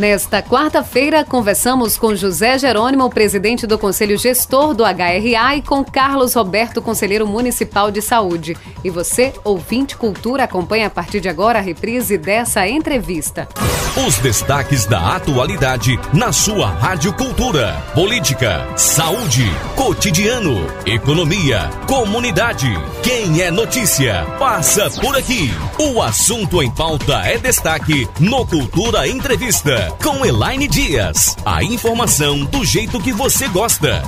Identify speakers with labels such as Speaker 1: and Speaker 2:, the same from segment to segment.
Speaker 1: Nesta quarta-feira, conversamos com José Jerônimo, presidente do Conselho Gestor do HRA, e com Carlos Roberto, conselheiro municipal de saúde. E você, ouvinte Cultura, acompanha a partir de agora a reprise dessa entrevista.
Speaker 2: Os destaques da atualidade na sua Rádio Cultura: política, saúde, cotidiano, economia, comunidade. Quem é notícia, passa por aqui. O assunto em pauta é destaque no Cultura Entrevista com Elaine Dias. A informação do jeito que você gosta.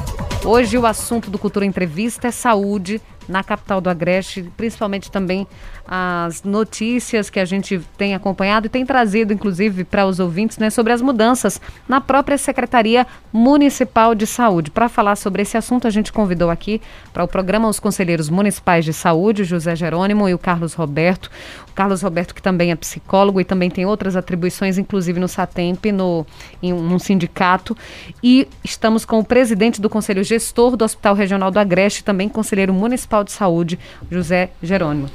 Speaker 1: Hoje o assunto do Cultura Entrevista é saúde na capital do Agreste, principalmente também as notícias que a gente tem acompanhado e tem trazido, inclusive, para os ouvintes, né, sobre as mudanças na própria Secretaria Municipal de Saúde. Para falar sobre esse assunto, a gente convidou aqui para o programa os conselheiros municipais de saúde, José Jerônimo e o Carlos Roberto. Carlos Roberto, que também é psicólogo e também tem outras atribuições, inclusive no SATEMP, no, em um sindicato. E estamos com o presidente do Conselho Gestor do Hospital Regional do Agreste, também conselheiro municipal de saúde, José Jerônimo.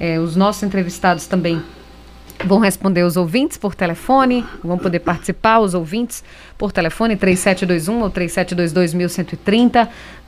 Speaker 1: É, os nossos entrevistados também vão responder os ouvintes por telefone, vão poder participar os ouvintes por telefone 3721 ou 3722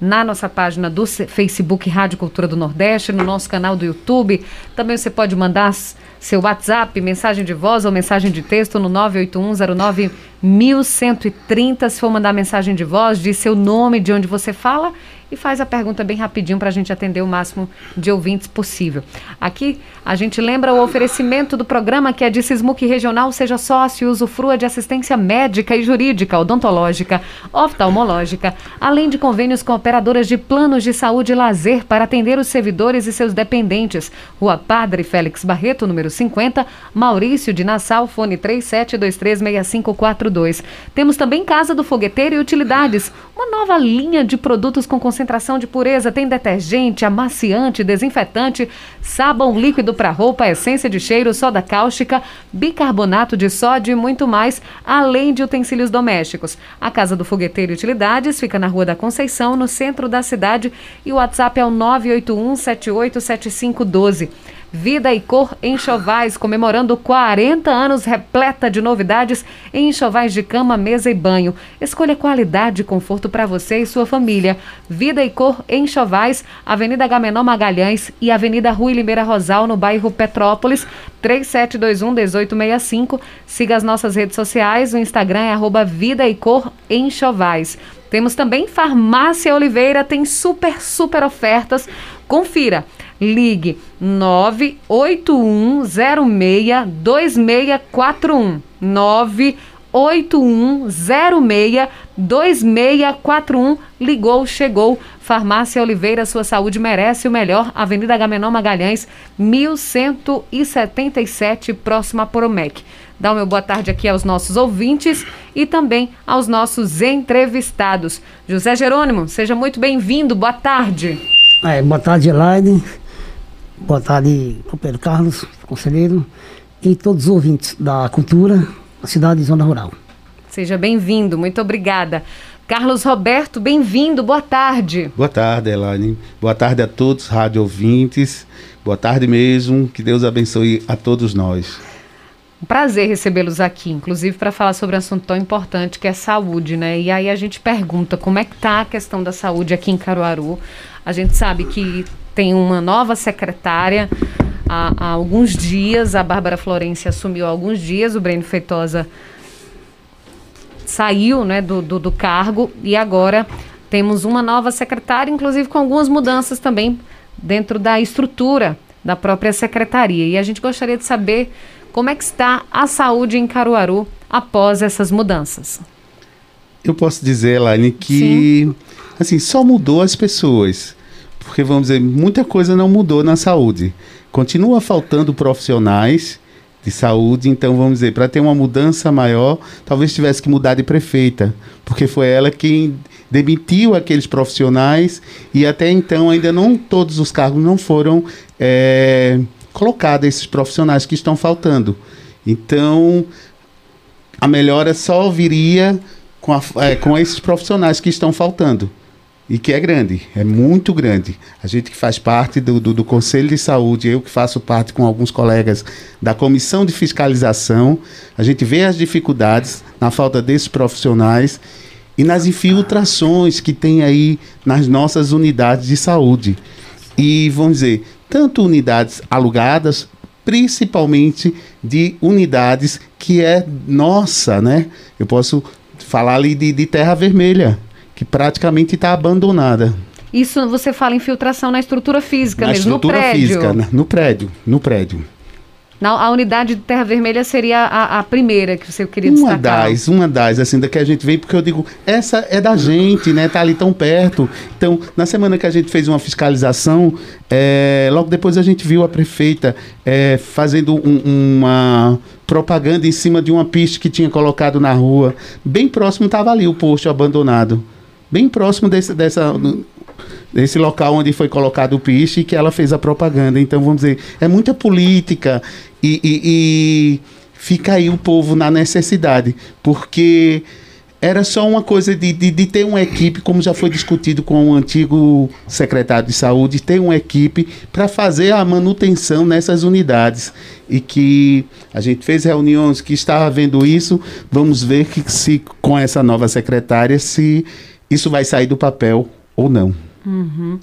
Speaker 1: na nossa página do Facebook Rádio Cultura do Nordeste, no nosso canal do YouTube. Também você pode mandar seu WhatsApp, mensagem de voz ou mensagem de texto no 98109 1130. Se for mandar mensagem de voz, diz seu nome, de onde você fala e faz a pergunta bem rapidinho para a gente atender o máximo de ouvintes possível. Aqui a gente lembra o oferecimento do programa que é de Sismuc Regional, seja sócio e usufrua de assistência médica e jurídica, odontológica, oftalmológica, além de convênios com operadoras de planos de saúde e lazer para atender os servidores e seus dependentes. Rua Padre Félix Barreto, número 50, Maurício de Nassau, fone 37236542. Temos também Casa do Fogueteiro e Utilidades, uma nova linha de produtos com concentração de pureza. Tem detergente, amaciante, desinfetante, sabão líquido para roupa, essência de cheiro, soda cáustica, bicarbonato de sódio e muito mais, além de utensílios domésticos. A Casa do Fogueteiro e Utilidades fica na Rua da Conceição, no centro da cidade, e o WhatsApp é o 981 787512. Vida e Cor Enxovais, comemorando 40 anos repleta de novidades em enxovais de cama, mesa e banho. Escolha qualidade e conforto para você e sua família. Vida e Cor Enxovais, Avenida Gamenon Magalhães e Avenida Rui Limeira Rosal, no bairro Petrópolis, 3721-1865. Siga as nossas redes sociais, o Instagram é arroba Vida e Cor Enxovais. Temos também Farmácia Oliveira, tem super, super ofertas. Confira. Ligue 981062641. 981062641. Ligou, chegou. Farmácia Oliveira, sua saúde merece o melhor. Avenida Gamenon Magalhães, 1177, próxima a Poromec. Dá meu boa tarde aqui aos nossos ouvintes e também aos nossos entrevistados. José Jerônimo, seja muito bem-vindo. Boa tarde.
Speaker 3: É, boa tarde, Elaine. Boa tarde, companheiro Carlos, conselheiro, e todos os ouvintes da cultura da cidade e zona rural.
Speaker 1: Seja bem-vindo, muito obrigada. Carlos Roberto, bem-vindo, boa tarde.
Speaker 4: Boa tarde, Elaine. Boa tarde a todos, rádio ouvintes. Boa tarde mesmo, que Deus abençoe a todos nós.
Speaker 1: Um prazer recebê-los aqui, inclusive para falar sobre um assunto tão importante que é saúde, né? E aí a gente pergunta como é que está a questão da saúde aqui em Caruaru. A gente sabe que tem uma nova secretária. Há, há alguns dias, a Bárbara Florencio assumiu há alguns dias, o Breno Feitosa saiu né, do, do, do cargo e agora temos uma nova secretária, inclusive com algumas mudanças também dentro da estrutura da própria secretaria. E a gente gostaria de saber como é que está a saúde em Caruaru após essas mudanças.
Speaker 4: Eu posso dizer, Elaine, que Sim. assim, só mudou as pessoas porque vamos dizer, muita coisa não mudou na saúde. Continua faltando profissionais de saúde, então vamos dizer, para ter uma mudança maior, talvez tivesse que mudar de prefeita, porque foi ela quem demitiu aqueles profissionais e até então ainda não todos os cargos não foram é, colocados esses profissionais que estão faltando. Então a melhora só viria com, a, é, com esses profissionais que estão faltando. E que é grande, é muito grande. A gente que faz parte do, do, do, Conselho de Saúde, eu que faço parte com alguns colegas da Comissão de Fiscalização, a gente vê as dificuldades na falta desses profissionais e nas infiltrações que tem aí nas nossas unidades de saúde. E vamos dizer, tanto unidades alugadas, principalmente de unidades que é nossa, né? Eu posso falar ali de, de terra vermelha, que praticamente está abandonada.
Speaker 1: Isso você fala infiltração na estrutura física
Speaker 4: na
Speaker 1: mesmo,
Speaker 4: estrutura
Speaker 1: no prédio.
Speaker 4: física, no prédio, no prédio.
Speaker 1: Na, a unidade de Terra Vermelha seria a, a primeira que você queria
Speaker 4: uma
Speaker 1: destacar?
Speaker 4: Uma das, uma das, assim, da que a gente vem, porque eu digo, essa é da gente, né? Tá ali tão perto. Então, na semana que a gente fez uma fiscalização, é, logo depois a gente viu a prefeita é, fazendo um, uma propaganda em cima de uma pista que tinha colocado na rua. Bem próximo estava ali o posto abandonado. Bem próximo desse, dessa desse local onde foi colocado o piche e que ela fez a propaganda. Então, vamos dizer, é muita política e, e, e fica aí o povo na necessidade, porque era só uma coisa de, de, de, ter uma equipe, como já foi discutido com o antigo secretário de saúde, ter uma equipe para fazer a manutenção nessas unidades. E que a gente fez reuniões que estava vendo isso, vamos ver que se com essa nova secretária, se isso vai sair do papel ou não.
Speaker 1: Uhum.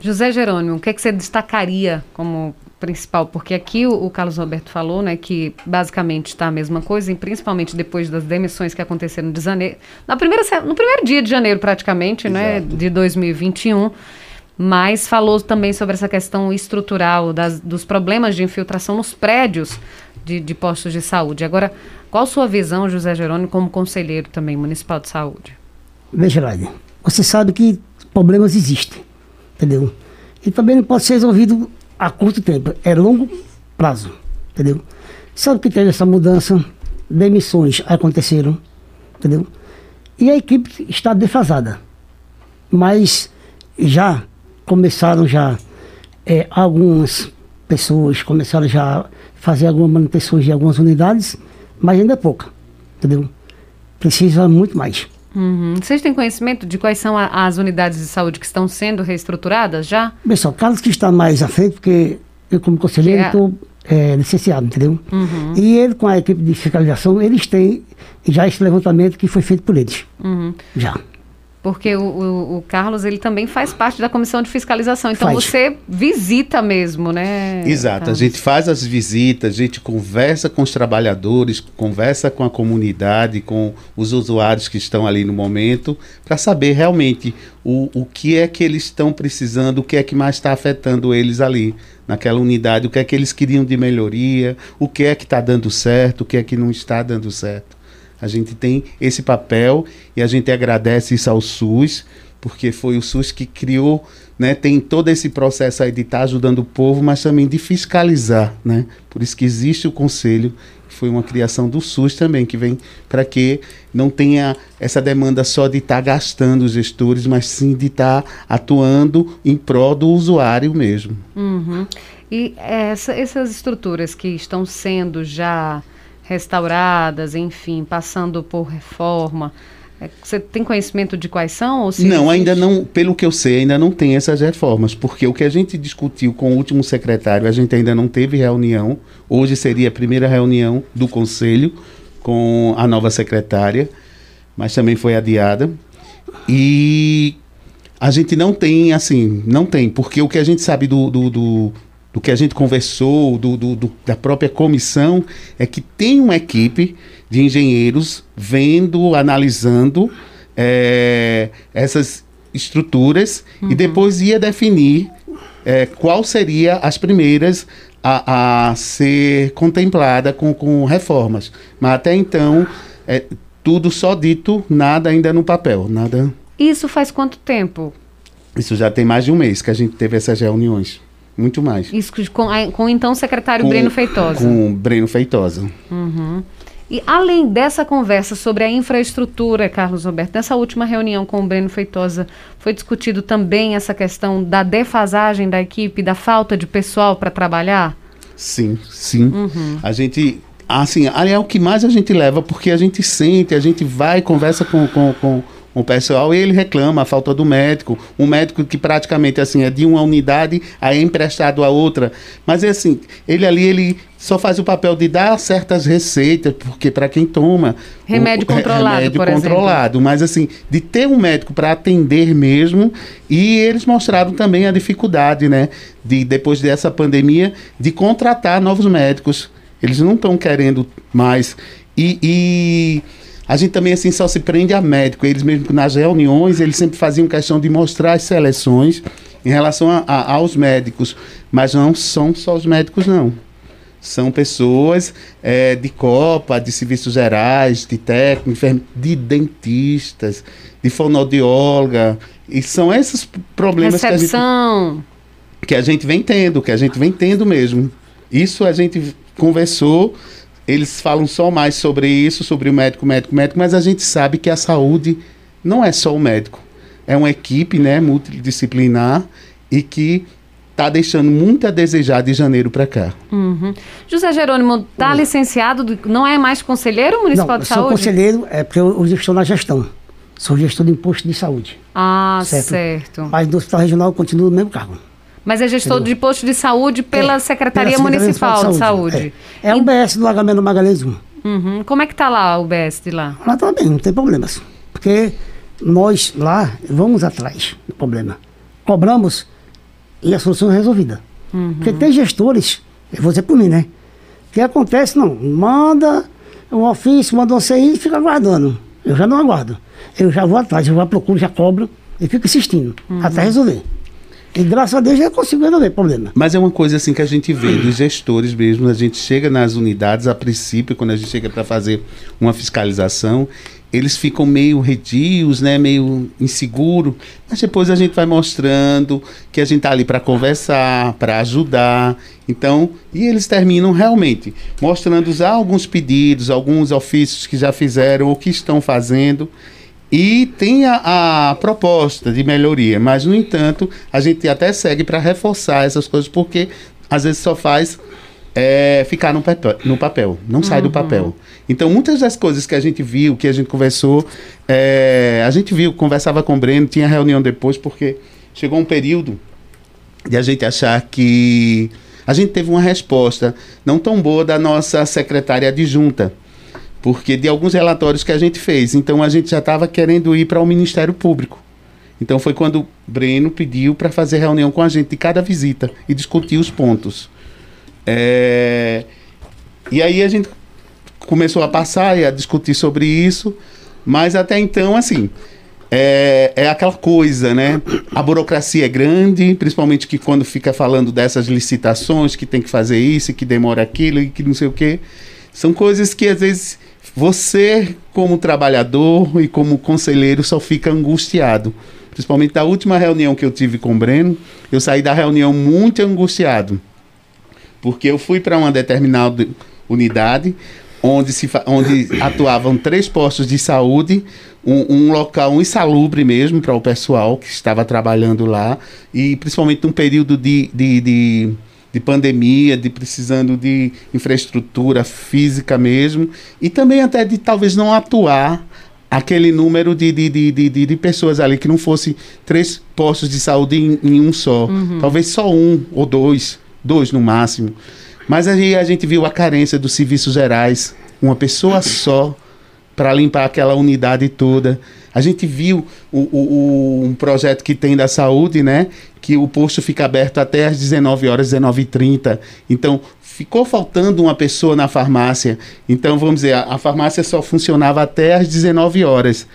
Speaker 1: José Jerônimo, o que, é que você destacaria como principal? Porque aqui o, o, Carlos Roberto falou, né, que basicamente está a mesma coisa, e principalmente depois das demissões que aconteceram de janeiro, na primeira, no primeiro dia de janeiro praticamente, né, de 2021, mas falou também sobre essa questão estrutural das, dos problemas de infiltração nos prédios de, de postos de saúde. Agora, qual a sua visão, José Jerônimo, como conselheiro também municipal de saúde?
Speaker 3: Veja, Ládia, você sabe que problemas existem, entendeu? E também não pode ser resolvido a curto tempo, é longo prazo, entendeu? Sabe que teve essa mudança, demissões aconteceram, entendeu? E a equipe está defasada, mas já começaram já é, algumas pessoas começaram já a fazer algumas manutenções de algumas unidades, mas ainda é pouca, entendeu? Precisa muito mais.
Speaker 1: Uhum. Vocês têm conhecimento de quais são a, as unidades de saúde que estão sendo reestruturadas já?
Speaker 3: Pessoal, Carlos que está mais à frente, porque eu como conselheiro estou é... é, licenciado, entendeu? Uhum. E ele com a equipe de fiscalização, eles têm já esse levantamento que foi feito por eles. Uhum. Já
Speaker 1: porque o, o, o, Carlos ele também faz parte da comissão de fiscalização. Então faz. você visita mesmo, né?
Speaker 4: Exato. Carlos? A gente faz as visitas, a gente conversa com os trabalhadores, conversa com a comunidade, com os usuários que estão ali no momento, para saber realmente o, o que é que eles estão precisando, o que é que mais está afetando eles ali naquela unidade, o que é que eles queriam de melhoria, o que é que está dando certo, o que é que não está dando certo. A gente tem esse papel e a gente agradece isso ao SUS, porque foi o SUS que criou, né, tem todo esse processo aí de estar tá ajudando o povo, mas também de fiscalizar, né? Por isso que existe o conselho, que foi uma criação do SUS também, que vem para que não tenha essa demanda só de estar tá gastando os gestores, mas sim de estar tá atuando em prol do usuário mesmo.
Speaker 1: Uhum. E essa, essas estruturas que estão sendo já restauradas, enfim, passando por reforma. É, você tem conhecimento de quais são?
Speaker 4: não, ainda não, pelo que eu sei, ainda não tem essas reformas, porque o que a gente discutiu com o último secretário, a gente ainda não teve reunião. Hoje seria a primeira reunião do conselho com a nova secretária, mas também foi adiada. E a gente não tem, assim, não tem, porque o que a gente sabe do, do, do do que a gente conversou, do, do, do, da própria comissão, é que tem uma equipe de engenheiros vendo, analisando é, essas estruturas uhum. e depois ia definir é, qual seria as primeiras a, a ser contemplada com, com reformas. Mas até então, é, tudo só dito, nada ainda no papel, nada.
Speaker 1: Isso faz quanto tempo?
Speaker 4: Isso já tem mais de um mês que a gente teve essas reuniões. Muito mais.
Speaker 1: Isso com, com então o secretário com, Breno Feitosa.
Speaker 4: Com o Breno Feitosa.
Speaker 1: Uhum. E além dessa conversa sobre a infraestrutura, Carlos Roberto, nessa última reunião com o Breno Feitosa, foi discutido também essa questão da defasagem da equipe, da falta de pessoal para trabalhar?
Speaker 4: Sim, sim. Uhum. A gente, assim, ali é o que mais a gente leva, porque a gente sente, a gente vai, conversa com, com, com o pessoal e ele reclama a falta do médico. Um médico que praticamente assim é de uma unidade, aí é emprestado a outra. Mas é assim, ele ali ele só faz o papel de dar certas receitas, porque para quem toma
Speaker 1: remédio
Speaker 4: o,
Speaker 1: controlado,
Speaker 4: remédio
Speaker 1: por
Speaker 4: controlado,
Speaker 1: exemplo.
Speaker 4: mas assim, de ter um médico para atender mesmo, e eles mostraram também a dificuldade, né, de depois dessa pandemia de contratar novos médicos. Eles não estão querendo mais e, e a gente também assim só se prende a médico. Eles mesmo nas reuniões, eles sempre faziam questão de mostrar as seleções em relação a, a, aos médicos, mas não são só os médicos não. São pessoas é, de copa, de serviços gerais, de técnico, de dentistas, de fonoaudióloga. E são esses problemas
Speaker 1: Recepção.
Speaker 4: que a, gente, que a gente vem tendo, que a gente vem tendo mesmo. Isso a gente conversou, eles falam só mais sobre isso, sobre o médico, médico, médico, mas a gente sabe que a saúde não é só o médico. É uma equipe né, multidisciplinar e que está deixando muito a desejar de janeiro para cá.
Speaker 1: Uhum. José Jerônimo está licenciado, não é mais conselheiro municipal
Speaker 3: não,
Speaker 1: de
Speaker 3: sou
Speaker 1: saúde?
Speaker 3: conselheiro, é porque eu, eu estou na gestão. Sou gestor de imposto de saúde.
Speaker 1: Ah, certo. certo.
Speaker 3: Mas no hospital regional eu continuo no mesmo cargo.
Speaker 1: Mas é gestor Entendeu? de posto de saúde pela é, Secretaria pela Municipal de Saúde. De saúde.
Speaker 3: É, é o BS do Lagamento Magalhães 1.
Speaker 1: Uhum. Como é que está lá o BS de lá?
Speaker 3: Lá está bem, não tem problemas. Porque nós lá vamos atrás do problema. Cobramos e a solução é resolvida. Uhum. Porque tem gestores, eu vou dizer por mim, né? Que acontece, não, manda um ofício, manda um CI e fica aguardando. Eu já não aguardo. Eu já vou atrás, eu já procuro, já cobro e fico insistindo uhum. até resolver. E graças a Deus já consigo resolver problema.
Speaker 4: Mas é uma coisa assim que a gente vê dos gestores mesmo. A gente chega nas unidades, a princípio, quando a gente chega para fazer uma fiscalização, eles ficam meio redios, né, meio inseguro, mas depois a gente vai mostrando que a gente tá ali para conversar, para ajudar. Então, e eles terminam realmente mostrando já alguns pedidos, alguns ofícios que já fizeram ou que estão fazendo e tem a, a, proposta de melhoria, mas, no entanto, a gente até segue para reforçar essas coisas, porque às vezes só faz é, ficar no papel, no papel não sai do uhum. papel. Então, muitas das coisas que a gente viu, que a gente conversou, é, a gente viu, conversava com o Breno, tinha reunião depois, porque chegou um período de a gente achar que a gente teve uma resposta não tão boa da nossa secretária adjunta porque de alguns relatórios que a gente fez. Então a gente já estava querendo ir para o Ministério Público. Então foi quando o Breno pediu para fazer reunião com a gente de cada visita e discutir os pontos. É... E aí a gente começou a passar e a discutir sobre isso, mas até então, assim, é, é aquela coisa, né? A burocracia é grande, principalmente que quando fica falando dessas licitações, que tem que fazer isso, que demora aquilo e que não sei o quê. São coisas que às vezes você, como trabalhador e como conselheiro, só fica angustiado. Principalmente da última reunião que eu tive com o Breno, eu saí da reunião muito angustiado. Porque eu fui para uma determinada unidade onde, se, onde atuavam três postos de saúde, um, um local insalubre mesmo para o pessoal que estava trabalhando lá, e principalmente um período de, de, de de pandemia, de precisando de infraestrutura física mesmo, e também até de talvez não atuar aquele número de, de, de, de, de pessoas ali, que não fosse três postos de saúde em, em um só. Uhum. Talvez só um ou dois, dois no máximo. Mas aí a gente viu a carência dos serviços gerais, uma pessoa só para limpar aquela unidade toda. A gente viu o, o, um projeto que tem da saúde, né? Que o posto fica aberto até às 19 horas, 19h30. Então, ficou faltando uma pessoa na farmácia. Então, vamos dizer, a, a farmácia só funcionava até às 19 horas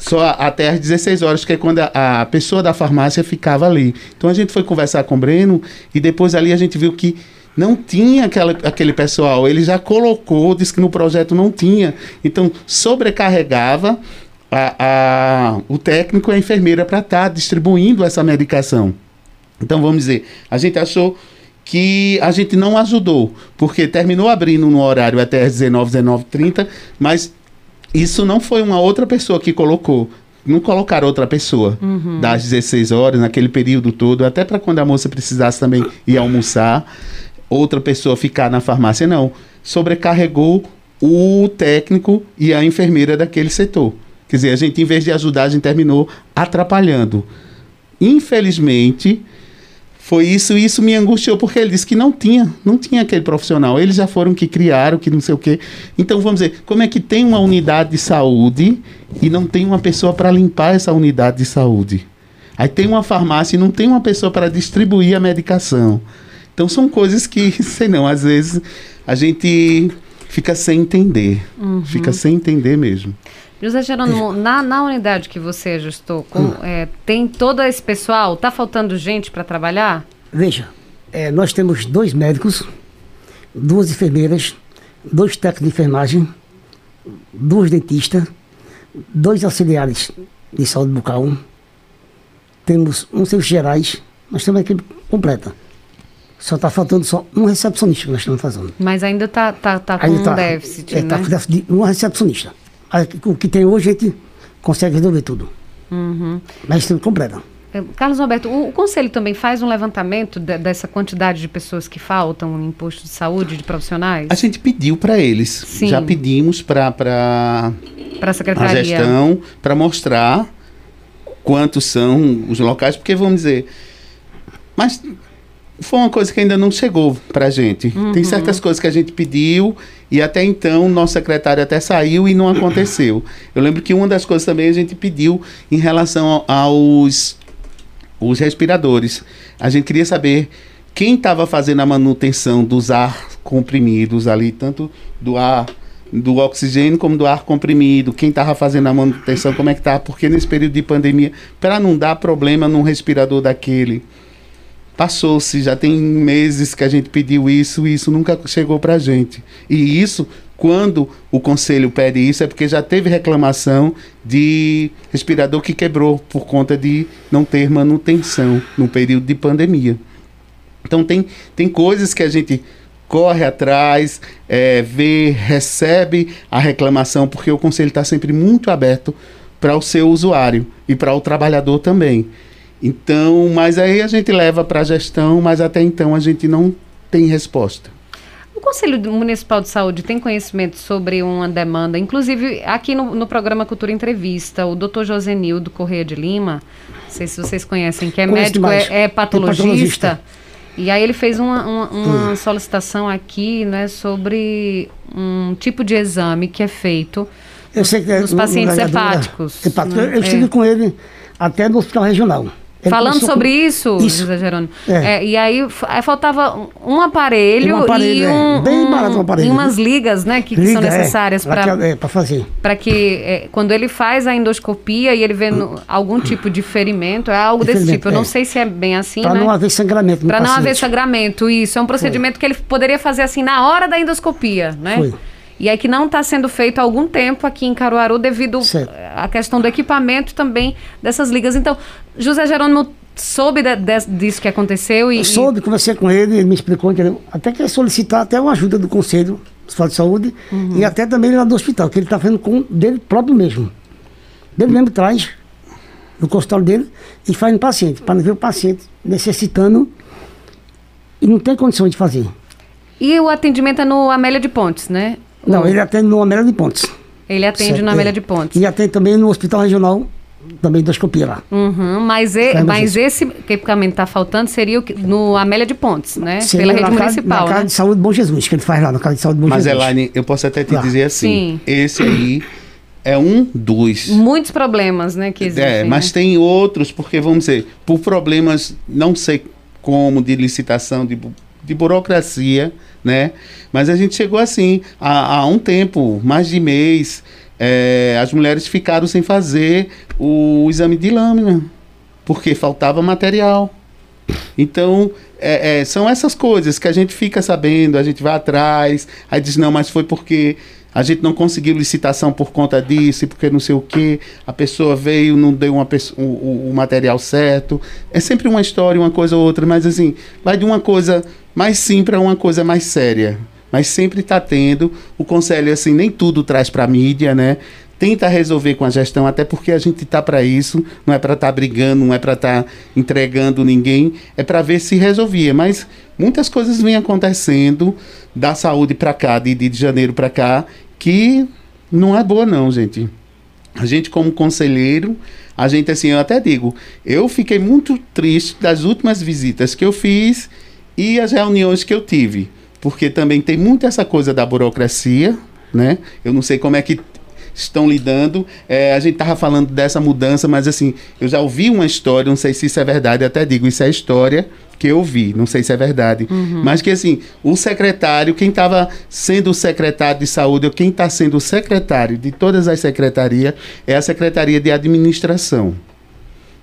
Speaker 4: só até às 16 horas, que é quando a, a, pessoa da farmácia ficava ali. Então a gente foi conversar com o Breno e depois ali a gente viu que não tinha aquela, aquele pessoal. Ele já colocou, disse que no projeto não tinha. Então, sobrecarregava a, a, o técnico e a enfermeira para estar tá distribuindo essa medicação. Então, vamos dizer, a gente achou que a gente não ajudou, porque terminou abrindo no horário até as 19, 19 30, mas isso não foi uma outra pessoa que colocou. Não colocaram outra pessoa uhum. das 16 horas, naquele período todo, até para quando a moça precisasse também ir almoçar outra pessoa ficar na farmácia, não. Sobrecarregou o técnico e a enfermeira daquele setor. Quer dizer, a gente, em vez de ajudar, a gente terminou atrapalhando. Infelizmente, foi isso e isso me angustiou, porque ele disse que não tinha, não tinha aquele profissional. Eles já foram que criaram, que não sei o quê. Então, vamos dizer, como é que tem uma unidade de saúde e não tem uma pessoa para limpar essa unidade de saúde? Aí tem uma farmácia e não tem uma pessoa para distribuir a medicação. Então, são coisas que, sei não, às vezes a gente fica sem entender. Uhum. Fica sem entender mesmo.
Speaker 1: José Jerônimo, na, na unidade que você ajustou, com, hum. é, tem todo esse pessoal? Está faltando gente para trabalhar?
Speaker 3: Veja, é, nós temos dois médicos, duas enfermeiras, dois técnicos de enfermagem, duas dentistas, dois auxiliares de saúde bucal, temos um serviço gerais, nós temos uma equipe completa. Só está faltando só um recepcionista que nós estamos fazendo.
Speaker 1: Mas ainda está tá, tá com ainda um tá, déficit, é,
Speaker 3: tá né? Está com déficit de uma recepcionista o que tem hoje a gente consegue resolver tudo. Uhum. Mas tudo completo.
Speaker 1: É, Carlos Roberto, o, o, Conselho também faz um levantamento de, dessa quantidade de pessoas que faltam no imposto de saúde, de profissionais?
Speaker 4: A gente pediu para eles. Sim. Já pedimos para
Speaker 1: a Secretaria.
Speaker 4: A gestão para mostrar quantos são os locais, porque vamos dizer. Mas foi uma coisa que ainda não chegou para a gente. Uhum. Tem certas coisas que a gente pediu e até então nosso secretário até saiu e não aconteceu. Eu lembro que uma das coisas também a gente pediu em relação aos os respiradores. A gente queria saber quem estava fazendo a manutenção dos ar comprimidos ali, tanto do ar do oxigênio como do ar comprimido, quem estava fazendo a manutenção, como é que tá, porque nesse período de pandemia, para não dar problema num respirador daquele. Passou-se, já tem meses que a gente pediu isso e isso nunca chegou para a gente. E isso, quando o conselho pede isso, é porque já teve reclamação de respirador que quebrou por conta de não ter manutenção no período de pandemia. Então tem, tem coisas que a gente corre atrás, é, vê, recebe a reclamação, porque o conselho está sempre muito aberto para o seu usuário e para o trabalhador também. Então, mas aí a gente leva para a gestão, mas até então a gente não tem resposta.
Speaker 1: O Conselho Municipal de Saúde tem conhecimento sobre uma demanda, inclusive aqui no, no programa Cultura Entrevista, o doutor Josenildo Correia de Lima, não sei se vocês conhecem, que é médico, é, é, patologista, é, patologista. E aí ele fez uma, uma, uma hum. solicitação aqui, né, sobre um tipo de exame que é feito
Speaker 3: eu sei que é,
Speaker 1: nos pacientes hepáticos.
Speaker 3: hepáticos. Né? Eu estive é. com ele até no hospital regional.
Speaker 1: Ele Falando sobre com... isso, isso, José Jerônimo, é. É, e aí, aí, faltava um aparelho, um aparelho e é. um, bem barato um aparelho, e umas ligas, né, que, Liga, que são é. necessárias para
Speaker 3: é, para fazer.
Speaker 1: Para que quando ele faz a endoscopia e ele vê no, algum tipo de ferimento, é algo desse tipo. Eu não sei se é bem assim,
Speaker 3: Para
Speaker 1: né?
Speaker 3: não haver sangramento.
Speaker 1: Para não haver sangramento, isso é um procedimento Foi. que ele poderia fazer assim na hora da endoscopia, né? Foi. E é que não está sendo feito há algum tempo aqui em Caruaru devido à questão do equipamento também dessas ligas. Então, José Jerônimo soube de, de, disso que aconteceu e...
Speaker 3: Eu soube, conversei com ele, ele me explicou, entendeu? Até que solicitar até uma ajuda do Conselho de Saúde uhum. e até também lá do hospital, que ele está fazendo com dele próprio mesmo. Ele mesmo traz no consultório dele e faz no paciente, para não ver o paciente necessitando e não tem condições de fazer.
Speaker 1: E o atendimento é no Amélia de Pontes, né?
Speaker 3: Não, ele atende no Amélia de Pontes.
Speaker 1: Ele atende certo, no Amélia é. de Pontes.
Speaker 3: E atende também no Hospital Regional também endoscopia lá.
Speaker 1: Uhum, mas, e, mas esse equipamento está faltando seria o, no Amélia de Pontes, né?
Speaker 3: Seria Pela rede municipal. Na Casa né? de Saúde Bom Jesus, que ele faz lá, na Casa de Saúde Bom
Speaker 4: mas,
Speaker 3: Jesus.
Speaker 4: Mas, Elaine, eu posso até te lá. dizer assim: Sim. esse aí é um dos.
Speaker 1: Muitos problemas, né? Que existem.
Speaker 4: É, mas
Speaker 1: né?
Speaker 4: tem outros, porque vamos dizer, por problemas, não sei como, de licitação, de, de burocracia né? Mas a gente chegou assim, há, há um tempo, mais de mês, é, as mulheres ficaram sem fazer o exame de lâmina, porque faltava material. Então, é, é, são essas coisas que a gente fica sabendo, a gente vai atrás, aí diz, não, mas foi porque a gente não conseguiu licitação por conta disso, porque não sei o que, a pessoa veio, não deu uma o, o, o, material certo. É sempre uma história, uma coisa ou outra, mas assim, vai de uma coisa mais simples para uma coisa mais séria. Mas sempre está tendo. O conselho, assim, nem tudo traz para a mídia, né? Tenta resolver com a gestão, até porque a gente está para isso, não é para estar tá brigando, não é para estar tá entregando ninguém, é para ver se resolvia. Mas muitas coisas vêm acontecendo da saúde para cá, de, de janeiro para cá, que não é boa não, gente. A gente, como conselheiro, a gente, assim, eu até digo, eu fiquei muito triste das últimas visitas que eu fiz e as reuniões que eu tive, porque também tem muito essa coisa da burocracia, né? Eu não sei como é que estão lidando. É, a gente estava falando dessa mudança, mas assim, eu já ouvi uma história, não sei se isso é verdade, até digo, isso é história que eu vi, não sei se é verdade, uhum. mas que assim, o secretário, quem estava sendo o secretário de saúde, ou quem está sendo o secretário de todas as secretarias, é a Secretaria de Administração.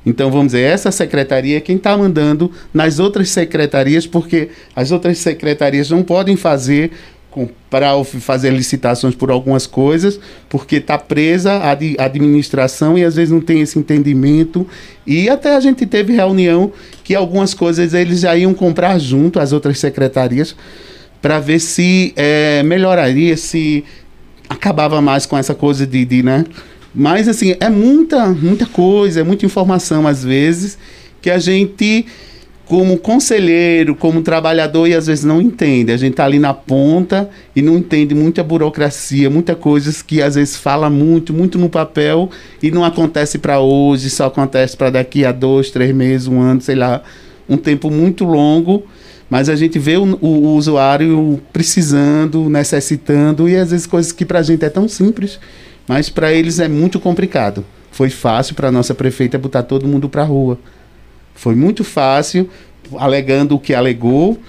Speaker 4: Então, vamos dizer, essa secretaria é quem está mandando nas outras secretarias, porque as outras secretarias não podem fazer para fazer licitações por algumas coisas, porque está presa a administração e às vezes não tem esse entendimento. E até a gente teve reunião que algumas coisas eles já iam comprar junto às outras secretarias para ver se é, melhoraria, se acabava mais com essa coisa de, de, né? Mas assim, é muita, muita coisa, é muita informação às vezes que a gente como conselheiro, como trabalhador, e às vezes não entende. A gente está ali na ponta e não entende muita burocracia, muitas coisas que às vezes fala muito, muito no papel e não acontece para hoje, só acontece para daqui a dois, três meses, um ano, sei lá, um tempo muito longo. Mas a gente vê o, o, usuário precisando, necessitando, e às vezes coisas que para a gente é tão simples, mas para eles é muito complicado. Foi fácil para nossa prefeita botar todo mundo para rua foi muito fácil, alegando o que alegou.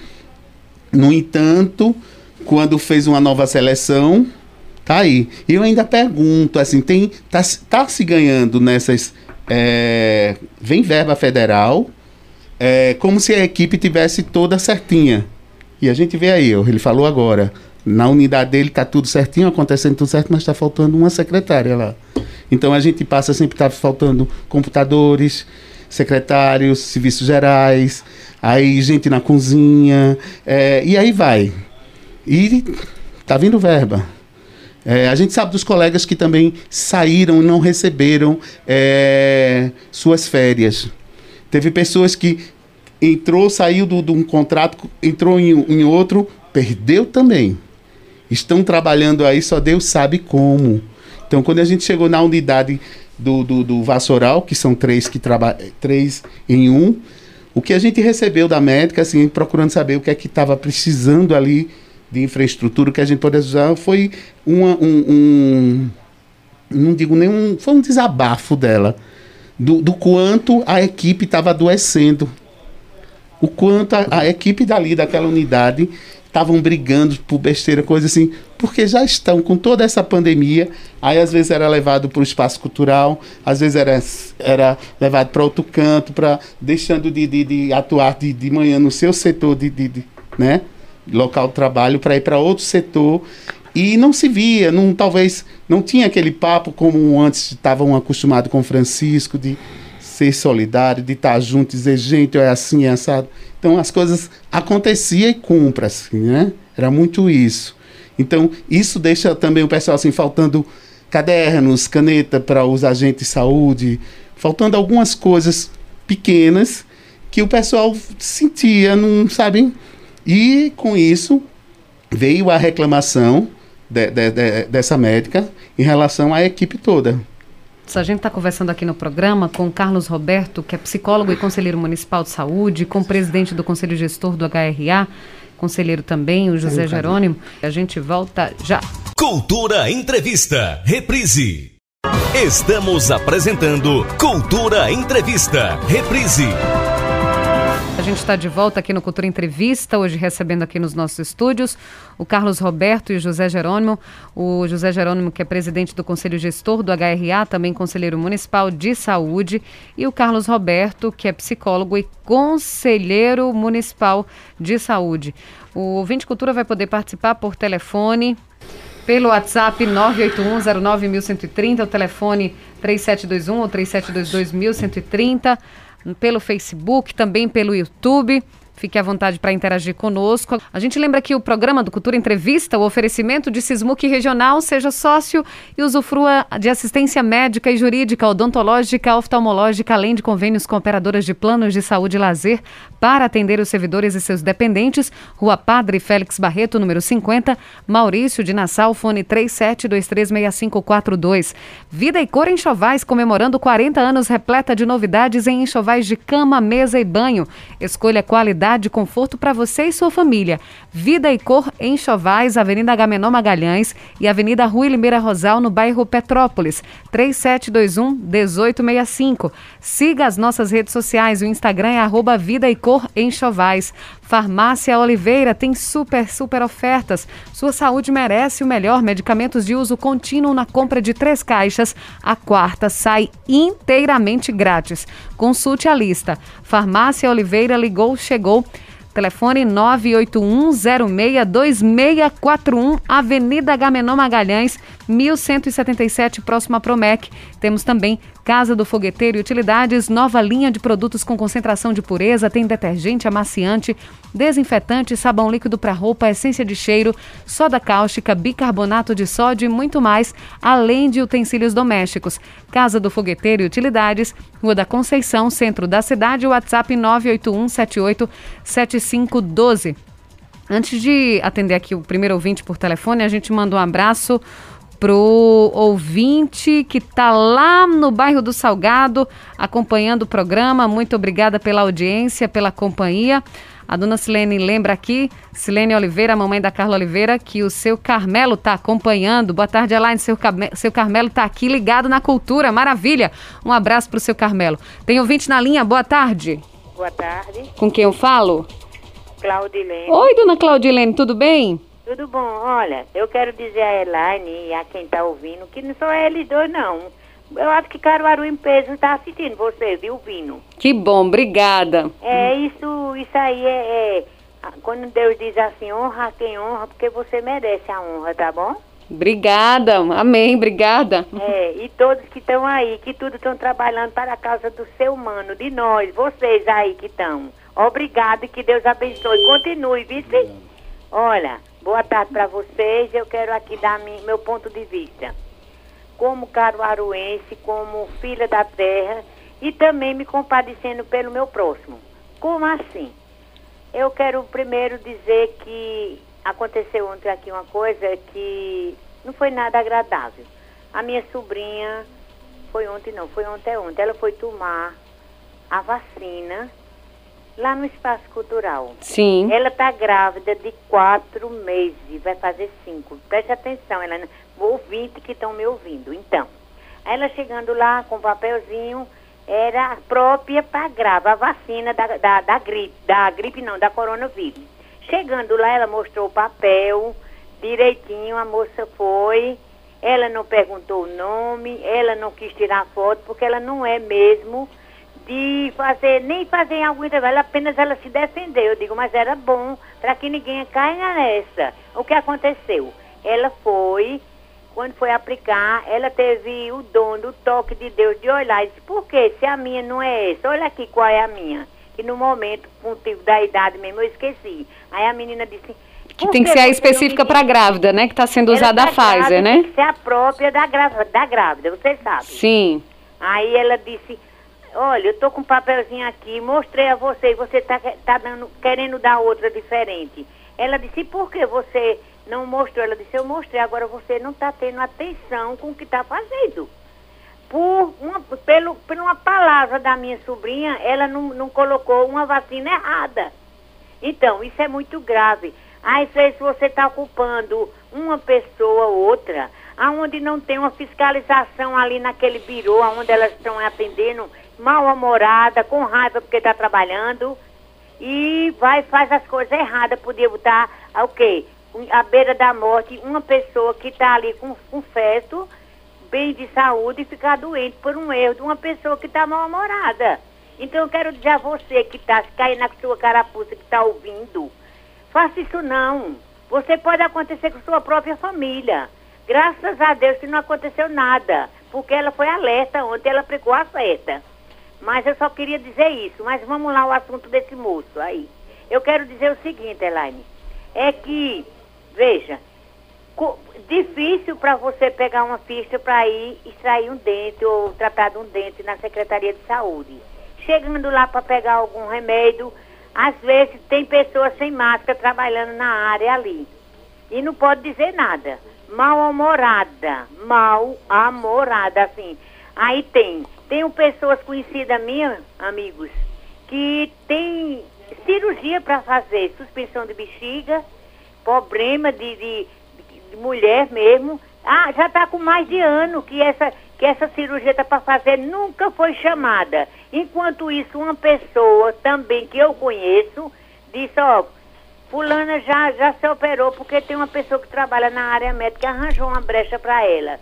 Speaker 4: No entanto, quando fez uma nova seleção, tá aí. E eu ainda pergunto, assim, tem tá, tá se ganhando nessas é, vem verba federal, é, como se a equipe tivesse toda certinha. E a gente vê aí, ele falou agora, na unidade dele tá tudo certinho, acontecendo tudo certo, mas está faltando uma secretária lá. Então a gente passa sempre tá faltando computadores, secretários, serviços gerais, aí gente na cozinha, é, e aí vai. E tá vindo verba. É, a gente sabe dos colegas que também saíram e não receberam é, suas férias. Teve pessoas que entrou, saiu de um contrato, entrou em, em outro, perdeu também. Estão trabalhando aí, só Deus sabe como. Então, quando a gente chegou na unidade do, do, do Vassoural, que são três que trabalham, três em um. O que a gente recebeu da médica, assim, procurando saber o que é que estava precisando ali de infraestrutura, que a gente pode usar, foi uma, um, um, não digo nenhum, foi um desabafo dela, do, do quanto a equipe estava adoecendo, o quanto a, a equipe dali, daquela unidade, estavam brigando por besteira, coisa assim, porque já estão com toda essa pandemia. Aí às vezes era levado para o espaço cultural, às vezes era, era levado para outro canto, para deixando de, de, de atuar de, de manhã no seu setor de, de, de né, local de trabalho para ir para outro setor e não se via, não talvez não tinha aquele papo como antes estavam acostumados com Francisco de ser solidário, de estar junto, dizer gente, é assim, é assado. Então as coisas aconteciam e cumpra assim, né? Era muito isso. Então isso deixa também o pessoal assim faltando cadernos, caneta para os agentes de saúde, faltando algumas coisas pequenas que o pessoal sentia, não sabem. E com isso veio a reclamação de, de, de, dessa médica em relação à equipe toda.
Speaker 1: A gente está conversando aqui no programa com Carlos Roberto, que é psicólogo e conselheiro municipal de saúde, com o presidente do Conselho Gestor do HRA, conselheiro também, o José Jerônimo. A gente volta já.
Speaker 2: Cultura Entrevista, reprise. Estamos apresentando Cultura Entrevista, reprise
Speaker 1: gente está de volta aqui no Cultura Entrevista, hoje recebendo aqui nos nossos estúdios o Carlos Roberto e o José Jerônimo. O José Jerônimo, que é presidente do Conselho Gestor do HRA, também conselheiro municipal de saúde, e o Carlos Roberto, que é psicólogo e conselheiro municipal de saúde. O ouvinte cultura vai poder participar por telefone pelo WhatsApp 981091130, o telefone 3721 ou 3722 1130 pelo Facebook, também pelo YouTube. Fique à vontade para interagir conosco. A gente lembra que o programa do Cultura Entrevista, o oferecimento de Sismuc Regional, seja sócio e usufrua de assistência médica e jurídica, odontológica, oftalmológica, além de convênios com operadoras de planos de saúde e lazer para atender os servidores e seus dependentes. Rua Padre Félix Barreto, número 50, Maurício de Nassau, fone 37236542. Vida e Cor Enxovais, comemorando 40 anos repleta de novidades em enxovais de cama, mesa e banho. Escolha qualidade qualidade e conforto para você e sua família. Vida e Cor em Chovais, Avenida Agamenon Magalhães e Avenida Rui Limeira Rosal, no bairro Petrópolis. 3721 1865. Siga as nossas redes sociais. O Instagram é arroba Vida e Cor em Chovais. Farmácia Oliveira tem super, super ofertas. Sua saúde merece o melhor. Medicamentos de uso contínuo na compra de três caixas. A quarta sai inteiramente grátis. Consulte a lista. Farmácia Oliveira ligou, chegou. Telefone 981062641, Avenida Gamenon Magalhães, 1177, próximo a Promec. Temos também Casa do Fogueteiro e Utilidades, nova linha de produtos com concentração de pureza, tem detergente, amaciante, desinfetante, sabão líquido para roupa, essência de cheiro, soda cáustica, bicarbonato de sódio e muito mais, além de utensílios domésticos. Casa do Fogueteiro e Utilidades, Rua da Conceição, centro da cidade, WhatsApp 981787512. Antes de atender aqui o primeiro ouvinte por telefone, a gente manda um abraço pro ouvinte que está lá no bairro do Salgado acompanhando o programa. Muito obrigada pela audiência, pela companhia. A dona Silene lembra aqui, Silene Oliveira, mamãe da Carla Oliveira, que o seu Carmelo está acompanhando. Boa tarde, Elaine. Seu, seu Carmelo está aqui ligado na cultura. Maravilha. Um abraço para o seu Carmelo. Tem ouvinte na linha. Boa tarde.
Speaker 5: Boa tarde.
Speaker 1: Com quem eu falo?
Speaker 5: Claudilene.
Speaker 1: Oi, dona Claudilene, tudo bem?
Speaker 5: Tudo bom. Olha, eu quero dizer a Elaine e a quem está ouvindo que não sou eles dois, não. Eu acho que Caruaru em peso está assistindo você, viu, Vino?
Speaker 1: Que bom, obrigada.
Speaker 5: É, isso, isso aí é, é, Quando Deus diz assim, honra quem honra, porque você merece a honra, tá bom?
Speaker 1: Obrigada, amém, obrigada.
Speaker 5: É, e todos que estão aí, que tudo estão trabalhando para a causa do ser humano, de nós, vocês aí que estão. Obrigado e que Deus abençoe. Continue, vice? Olha, Boa tarde para vocês. Eu quero aqui dar meu ponto de vista. Como caruaruense, como filha da terra e também me compadecendo pelo meu próximo. Como assim? Eu quero primeiro dizer que aconteceu ontem aqui uma coisa que não foi nada agradável. A minha sobrinha, foi ontem não, foi ontem ontem, ela foi tomar a vacina lá no Espaço Cultural.
Speaker 1: Sim.
Speaker 5: Ela está grávida de quatro meses, vai fazer cinco. Preste atenção, ela, ouvinte que estão me ouvindo. Então, ela chegando lá com o papelzinho, era própria para grávida, a vacina da, da, da gripe, da gripe não, da coronavírus. Chegando lá, ela mostrou o papel direitinho, a moça foi, ela não perguntou o nome, ela não quis tirar foto, porque ela não é mesmo de fazer, nem fazer algum intervalo, apenas ela se defendeu. Eu digo, mas era bom para que ninguém caia nessa. O que aconteceu? Ela foi, quando foi aplicar, ela teve o dom do toque de Deus de olhar e disse, por que se a minha não é essa? Olha aqui qual é a minha. E no momento, com o motivo da idade mesmo, eu esqueci. Aí a menina disse,
Speaker 1: que tem que ser a específica para grávida, né? Que está sendo usada a tá Pfizer, né?
Speaker 5: Tem que ser a própria da grávida, da grávida, você sabe.
Speaker 1: Sim.
Speaker 5: Aí ela disse, Olha, eu tô com um papelzinho aqui, mostrei a você e você tá, tá dando, querendo dar outra diferente. Ela disse, por que você não mostrou? Ela disse, eu mostrei, agora você não está tendo atenção com o que está fazendo. Por uma, pelo, por uma palavra da minha sobrinha, ela não, não colocou uma vacina errada. Então, isso é muito grave. Aí, se você está ocupando uma pessoa ou outra, aonde não tem uma fiscalização ali naquele birô, onde elas estão atendendo, mal-humorada, com raiva porque está trabalhando e vai faz as coisas erradas. Podia botar ah, o quê? À beira da morte, uma pessoa que está ali com, com feto, bem de saúde, e ficar doente por um erro de uma pessoa que está mal-humorada. Então eu quero dizer a você que está caindo na sua carapuça, que está ouvindo, faça isso não. Você pode acontecer com sua própria família. Graças a Deus que não aconteceu nada, porque ela foi alerta ontem, ela pegou a seta. Mas eu só queria dizer isso. Mas vamos lá o assunto desse moço aí. Eu quero dizer o seguinte, Elaine, é que, veja, difícil para você pegar uma ficha para ir extrair um dente ou tratar de um dente na Secretaria de Saúde. Chegando lá para pegar algum remédio, às vezes tem pessoas sem máscara trabalhando na área ali. E não pode dizer nada. Mal-humorada. Mal-amorada, assim. Aí tem. Tenho pessoas conhecidas minhas, amigos, que tem cirurgia para fazer, suspensão de bexiga, problema de, de, de mulher mesmo. Ah, já está com mais de ano que essa, que essa cirurgia está para fazer, nunca foi chamada. Enquanto isso, uma pessoa também que eu conheço disse, ó, fulana já, já se operou porque tem uma pessoa que trabalha na área médica arranjou uma brecha para ela.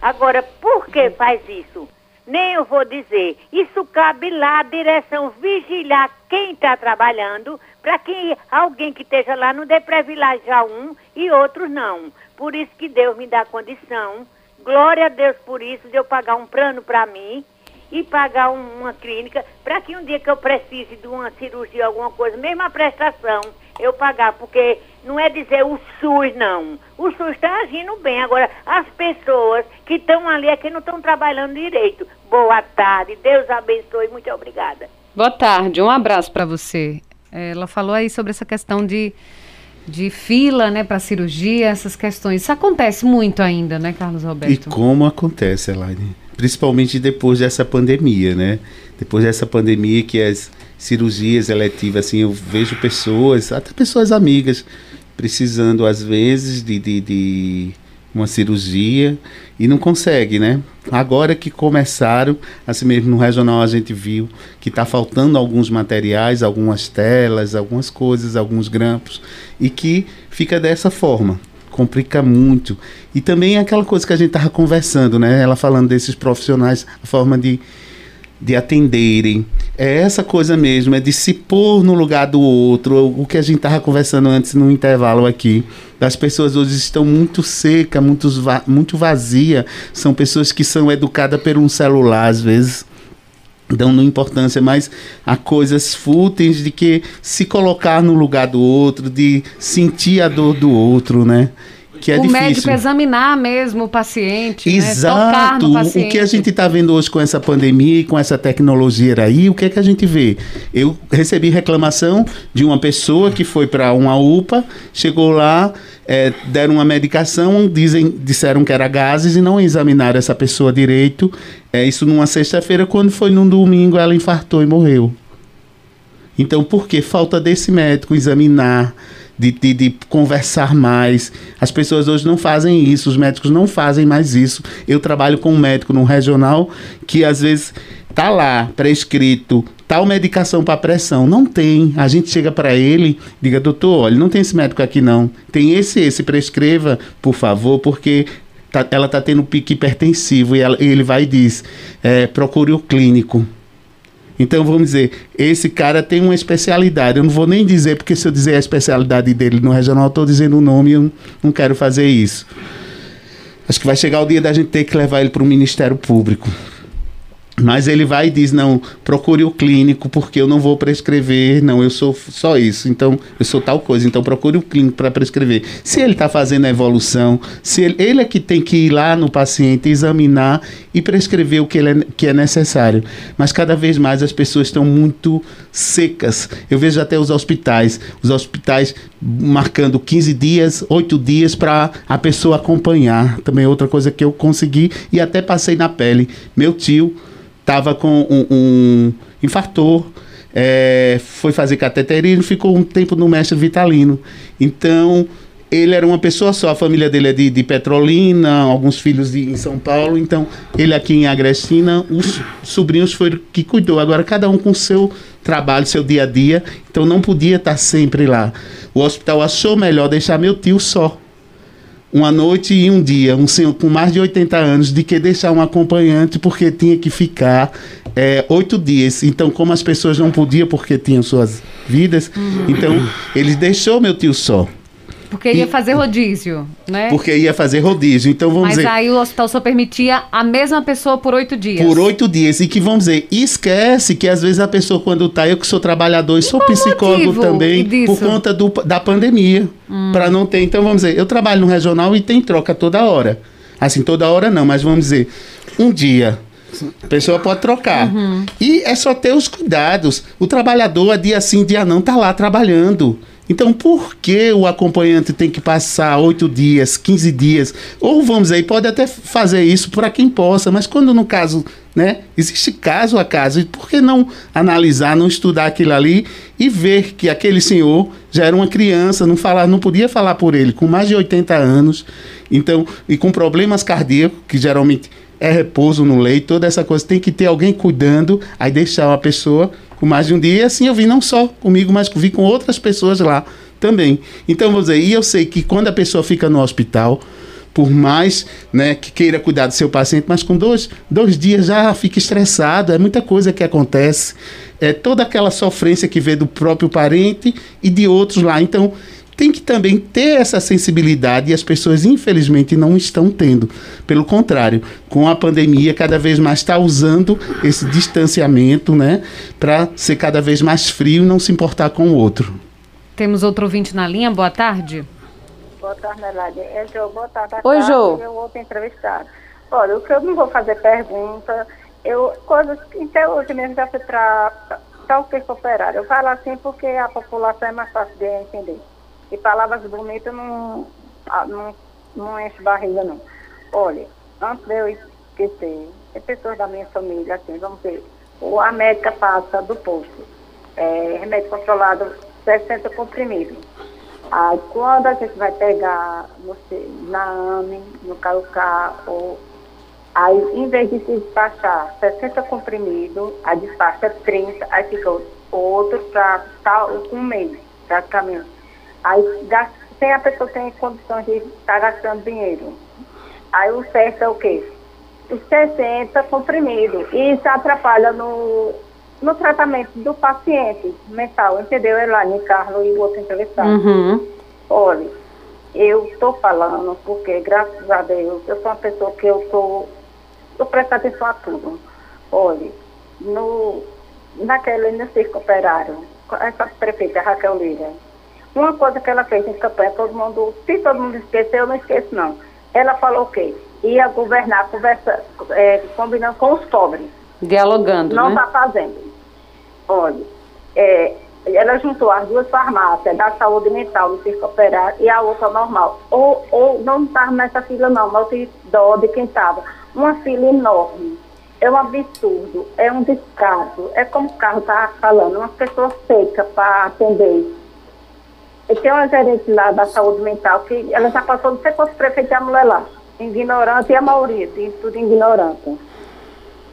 Speaker 5: Agora, por que faz isso? Nem eu vou dizer. Isso cabe lá a direção vigiar quem está trabalhando, para que alguém que esteja lá não dê privilegiar um e outros não. Por isso que Deus me dá condição. Glória a Deus por isso, de eu pagar um plano para mim e pagar um, uma clínica, para que um dia que eu precise de uma cirurgia, alguma coisa, mesmo a prestação, eu pagar, porque não é dizer o SUS, não. O SUS está agindo bem. Agora, as pessoas que estão ali é que não estão trabalhando direito. Boa tarde, Deus abençoe, muito obrigada.
Speaker 1: Boa tarde, um abraço para você. Ela falou aí sobre essa questão de, de fila, né, para cirurgia, essas questões. Isso acontece muito ainda, né, Carlos Roberto?
Speaker 4: E como acontece, Elaine? Principalmente depois dessa pandemia, né? Depois dessa pandemia que as cirurgias eletivas, assim, eu vejo pessoas, até pessoas amigas, precisando às vezes de, de, de uma cirurgia e não consegue, né? Agora que começaram, assim mesmo no regional a gente viu que está faltando alguns materiais, algumas telas, algumas coisas, alguns grampos e que fica dessa forma complica muito. E também aquela coisa que a gente estava conversando, né? Ela falando desses profissionais, a forma de de atenderem. É essa coisa mesmo, é de se pôr no lugar do outro. O que a gente estava conversando antes no intervalo aqui. As pessoas hoje estão muito secas, muito, muito vazias. São pessoas que são educadas por um celular, às vezes dando importância mais a coisas fúteis de que se colocar no lugar do outro, de sentir a dor do outro, né? Que é o difícil. médico
Speaker 1: examinar mesmo o paciente,
Speaker 4: Exato.
Speaker 1: Né? Paciente.
Speaker 4: O que a gente está vendo hoje com essa pandemia e com essa tecnologia aí, o que é que a gente vê? Eu recebi reclamação de uma pessoa que foi para uma UPA, chegou lá, é, deram uma medicação, dizem, disseram que era gases e não examinaram essa pessoa direito. É, isso numa sexta-feira, quando foi num domingo, ela infartou e morreu. Então, por que falta desse médico examinar? De, de, de, conversar mais. As pessoas hoje não fazem isso, os médicos não fazem mais isso. Eu trabalho com um médico no regional que às vezes tá lá prescrito tal medicação para pressão. Não tem. A gente chega para ele, diga, doutor, olha, não tem esse médico aqui não. Tem esse, esse, prescreva, por favor, porque tá, ela está tendo pique hipertensivo. E, ela, e ele vai e diz, é, procure o clínico. Então, vamos dizer, esse cara tem uma especialidade. Eu não vou nem dizer, porque se eu dizer a especialidade dele no regional, estou dizendo o nome e eu não quero fazer isso. Acho que vai chegar o dia da gente ter que levar ele para o Ministério Público. Mas ele vai e diz: não, procure o clínico, porque eu não vou prescrever, não, eu sou só isso, então eu sou tal coisa, então procure o clínico para prescrever. Se ele está fazendo a evolução, se ele, ele, é que tem que ir lá no paciente, examinar e prescrever o que, ele é, que é necessário. Mas cada vez mais as pessoas estão muito secas. Eu vejo até os hospitais, os hospitais marcando 15 dias, 8 dias para a pessoa acompanhar. Também outra coisa que eu consegui e até passei na pele. Meu tio estava com um, um infartor, é, foi fazer cateterismo, ficou um tempo no mestre Vitalino. Então, ele era uma pessoa só, a família dele é de, de Petrolina, alguns filhos de, em São Paulo, então ele aqui em Agrestina, os sobrinhos foram que cuidou. Agora, cada um com seu trabalho, seu dia a dia, então não podia estar sempre lá. O hospital achou melhor deixar meu tio só uma noite e um dia, um senhor com mais de 80 anos, de que deixar um acompanhante porque tinha que ficar é, oito dias. Então, como as pessoas não podiam porque tinham suas vidas, uhum. então ele deixou meu tio só.
Speaker 1: Porque ia fazer rodízio, né?
Speaker 4: Porque ia fazer rodízio. Então vamos
Speaker 1: Mas
Speaker 4: dizer.
Speaker 1: aí o hospital só permitia a mesma pessoa por oito dias.
Speaker 4: Por oito dias. E que vamos dizer, esquece que às vezes a pessoa, quando tá, eu que sou trabalhador e sou psicólogo também,
Speaker 1: disso?
Speaker 4: por conta do, da pandemia. Para não ter. Então vamos dizer, eu trabalho no regional e tem troca toda hora. Assim, toda hora não, mas vamos dizer, um dia. A pessoa pode trocar. E é só ter os cuidados. O trabalhador, a dia sim, dia não, tá lá trabalhando. Então, por que o acompanhante tem que passar oito dias, 15 dias? Ou vamos aí, pode até fazer isso para quem possa, mas quando no caso, né, existe caso a caso, e por que não analisar, não estudar aquilo ali e ver que aquele senhor já era uma criança, não falar, não podia falar por ele, com mais de 80 anos, então, e com problemas cardíacos, que geralmente é repouso no leito, toda essa coisa, tem que ter alguém cuidando, aí deixar uma pessoa mais de um dia, e assim eu vi não só comigo, mas vi com outras pessoas lá também. Então, vou dizer, e eu sei que quando a pessoa fica no hospital, por mais né, que queira cuidar do seu paciente, mas com dois, dois dias já fica estressado, é muita coisa que acontece, é toda aquela sofrência que vê do próprio parente e de outros lá. Então, tem que também ter essa sensibilidade e as pessoas, infelizmente, não estão tendo. Pelo contrário, com a pandemia, cada vez mais está usando esse distanciamento, né, para ser cada vez mais frio e não se importar com o outro.
Speaker 1: Temos outro ouvinte na linha, boa tarde.
Speaker 6: Boa tarde, Melade. É Jô, boa tarde.
Speaker 1: Oi,
Speaker 6: tarde,
Speaker 1: Jô.
Speaker 6: Eu outro entrevistado. Olha, o que eu não vou fazer pergunta, eu, coisas que até hoje mesmo já fui para o que operário. Eu falo assim porque a população é mais fácil de entender. E palavras bonitas não, ah, não, não enche barriga, não. Olha, antes de eu esquecer, tem pessoas da minha família, assim, vamos ver, ou a médica passa do posto, é, remédio controlado, 60 comprimidos. Aí quando a gente vai pegar no, C- na AME, no Caucá, ou aí em vez de se despachar 60 comprimidos, a despacha 30, aí fica outro para tal um mês, praticamente. Aí sem a pessoa tem condições de estar gastando dinheiro. Aí o certo é o quê? Os 60 comprimidos. E isso atrapalha no, no tratamento do paciente mental, entendeu? Elaine, Carlos e o outro entrevistado.
Speaker 1: Uhum.
Speaker 6: Olha, eu estou falando porque, graças a Deus, eu sou uma pessoa que eu sou. Eu presto atenção a tudo. Olha, no, naquele no circo operário, essa prefeita Raquel Lira, uma coisa que ela fez em campanha, todo mundo, se todo mundo esqueceu, eu não esqueço não. Ela falou o quê? Ia governar, conversa, é, combinando com os pobres
Speaker 1: Dialogando,
Speaker 6: não
Speaker 1: né?
Speaker 6: está fazendo. Olha, é, ela juntou as duas farmácias, da saúde mental no circo operário e a outra normal. Ou, ou não estava nessa fila não, mas eu dó de quem estava. Uma fila enorme. É um absurdo, é um descaso. É como o carro estava falando, uma pessoa seca para atender. Tem uma gerente lá da saúde mental que ela já passou, não sei quantos prefeitos a mulher lá. Ignorante e a maioria, de tudo ignorante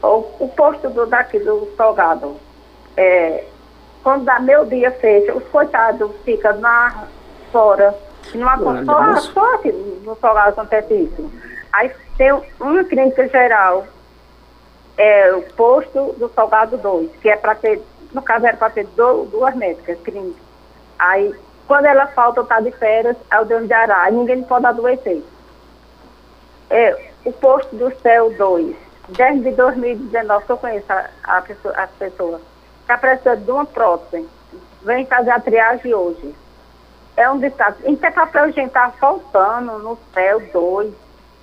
Speaker 6: o, o posto do, daqui do Salgado, é, quando dá meu dia fecha, os coitados ficam na fora. Numa, só, só aqui no Salgado acontece isso. Aí tem uma clínica geral, é o posto do Salgado 2, que é para ter, no caso era para ter do- duas médicas clínicas. Aí, quando ela falta, tá de férias, é o Deus de Ará, ninguém pode adoecer é, o posto do céu 2, desde 2019, que eu conheço a, a pessoa, as pessoas, está precisando de uma prótese, vem fazer a triagem hoje. É um destaque. Isso é papel, gente, está faltando no céu 2.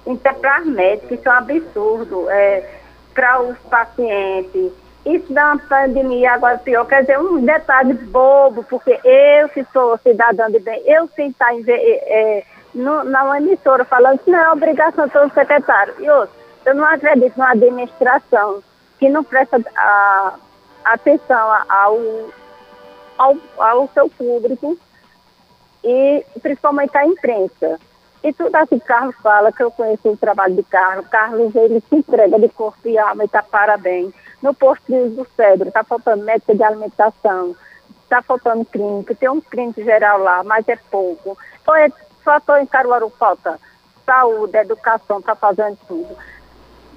Speaker 6: Isso é para as médicas, isso é um absurdo. É, para os pacientes. Isso uma pandemia agora pior. Quer dizer, um detalhe bobo, porque eu que sou cidadã de bem, eu sem estar em, ve- é, no, na emissora falando que não é obrigação do secretário. E outro, eu não acredito numa administração que não presta a, atenção ao, ao, ao seu público e principalmente à imprensa. E tudo assim que Carlos fala, que eu conheço o trabalho de Carlos, Carlos ele se entrega de corpo e alma e está parabéns. No posto de- do cérebro, está faltando médica de alimentação, está faltando clínica, tem um clínico geral lá, mas é pouco. Só, é, em Caruaru falta saúde, educação, está fazendo tudo.